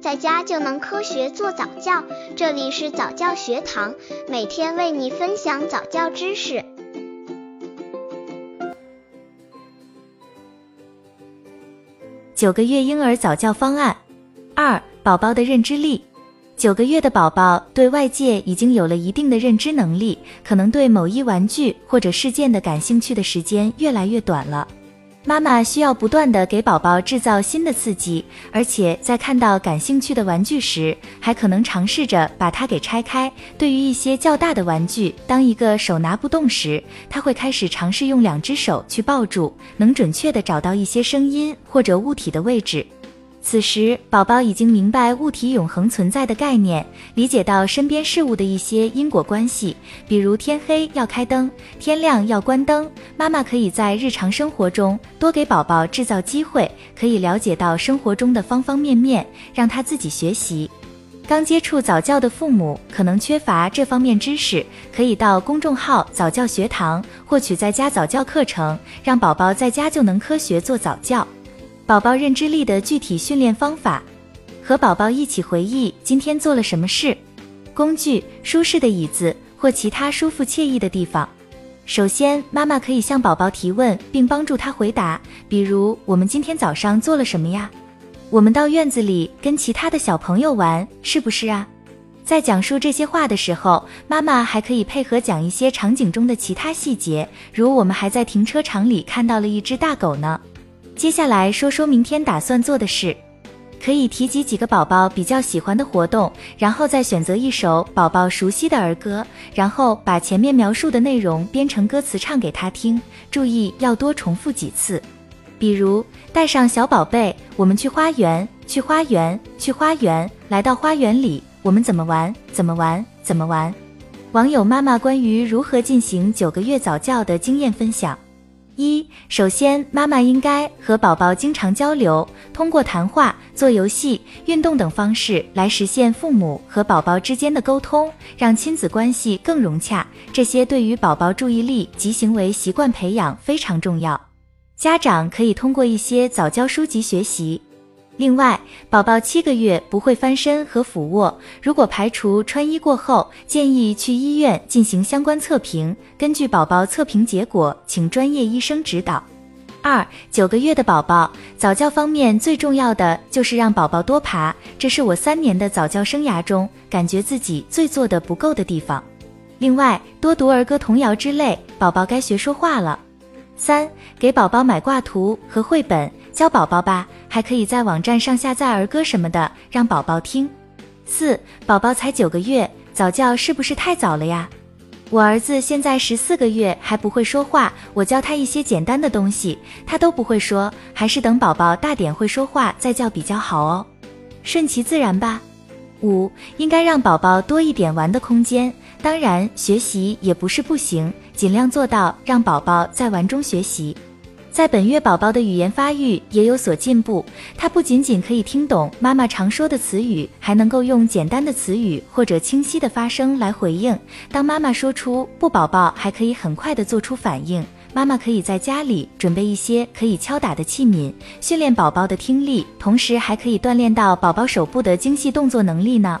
在家就能科学做早教。这里是早教学堂，每天为你分享早教知识。九个月婴儿早教方案二：宝宝的认知力。九个月的宝宝对外界已经有了一定的认知能力，可能对某一玩具或者事件的感兴趣的时间越来越短了。妈妈需要不断的给宝宝制造新的刺激，而且在看到感兴趣的玩具时，还可能尝试着把它给拆开。对于一些较大的玩具，当一个手拿不动时，他会开始尝试用两只手去抱住，能准确的找到一些声音或者物体的位置。此时，宝宝已经明白物体永恒存在的概念，理解到身边事物的一些因果关系，比如天黑要开灯，天亮要关灯。妈妈可以在日常生活中多给宝宝制造机会，可以了解到生活中的方方面面，让他自己学习。刚接触早教的父母可能缺乏这方面知识，可以到公众号早教学堂获取在家早教课程，让宝宝在家就能科学做早教。宝宝认知力的具体训练方法，和宝宝一起回忆今天做了什么事。工具：舒适的椅子或其他舒服惬意的地方。首先，妈妈可以向宝宝提问，并帮助他回答，比如：“我们今天早上做了什么呀？”“我们到院子里跟其他的小朋友玩，是不是啊？”在讲述这些话的时候，妈妈还可以配合讲一些场景中的其他细节，如我们还在停车场里看到了一只大狗呢。接下来说说明天打算做的事，可以提及几个宝宝比较喜欢的活动，然后再选择一首宝宝熟悉的儿歌，然后把前面描述的内容编成歌词唱给他听。注意要多重复几次，比如带上小宝贝，我们去花园，去花园，去花园，来到花园里，我们怎么玩？怎么玩？怎么玩？网友妈妈关于如何进行九个月早教的经验分享。一，首先，妈妈应该和宝宝经常交流，通过谈话、做游戏、运动等方式来实现父母和宝宝之间的沟通，让亲子关系更融洽。这些对于宝宝注意力及行为习惯培养非常重要。家长可以通过一些早教书籍学习。另外，宝宝七个月不会翻身和俯卧，如果排除穿衣过后，建议去医院进行相关测评。根据宝宝测评结果，请专业医生指导。二九个月的宝宝，早教方面最重要的就是让宝宝多爬，这是我三年的早教生涯中感觉自己最做的不够的地方。另外，多读儿歌、童谣之类，宝宝该学说话了。三给宝宝买挂图和绘本。教宝宝吧，还可以在网站上下载儿歌什么的，让宝宝听。四，宝宝才九个月，早教是不是太早了呀？我儿子现在十四个月还不会说话，我教他一些简单的东西，他都不会说，还是等宝宝大点会说话再教比较好哦。顺其自然吧。五，应该让宝宝多一点玩的空间，当然学习也不是不行，尽量做到让宝宝在玩中学习。在本月，宝宝的语言发育也有所进步。他不仅仅可以听懂妈妈常说的词语，还能够用简单的词语或者清晰的发声来回应。当妈妈说出“不”，宝宝还可以很快的做出反应。妈妈可以在家里准备一些可以敲打的器皿，训练宝宝的听力，同时还可以锻炼到宝宝手部的精细动作能力呢。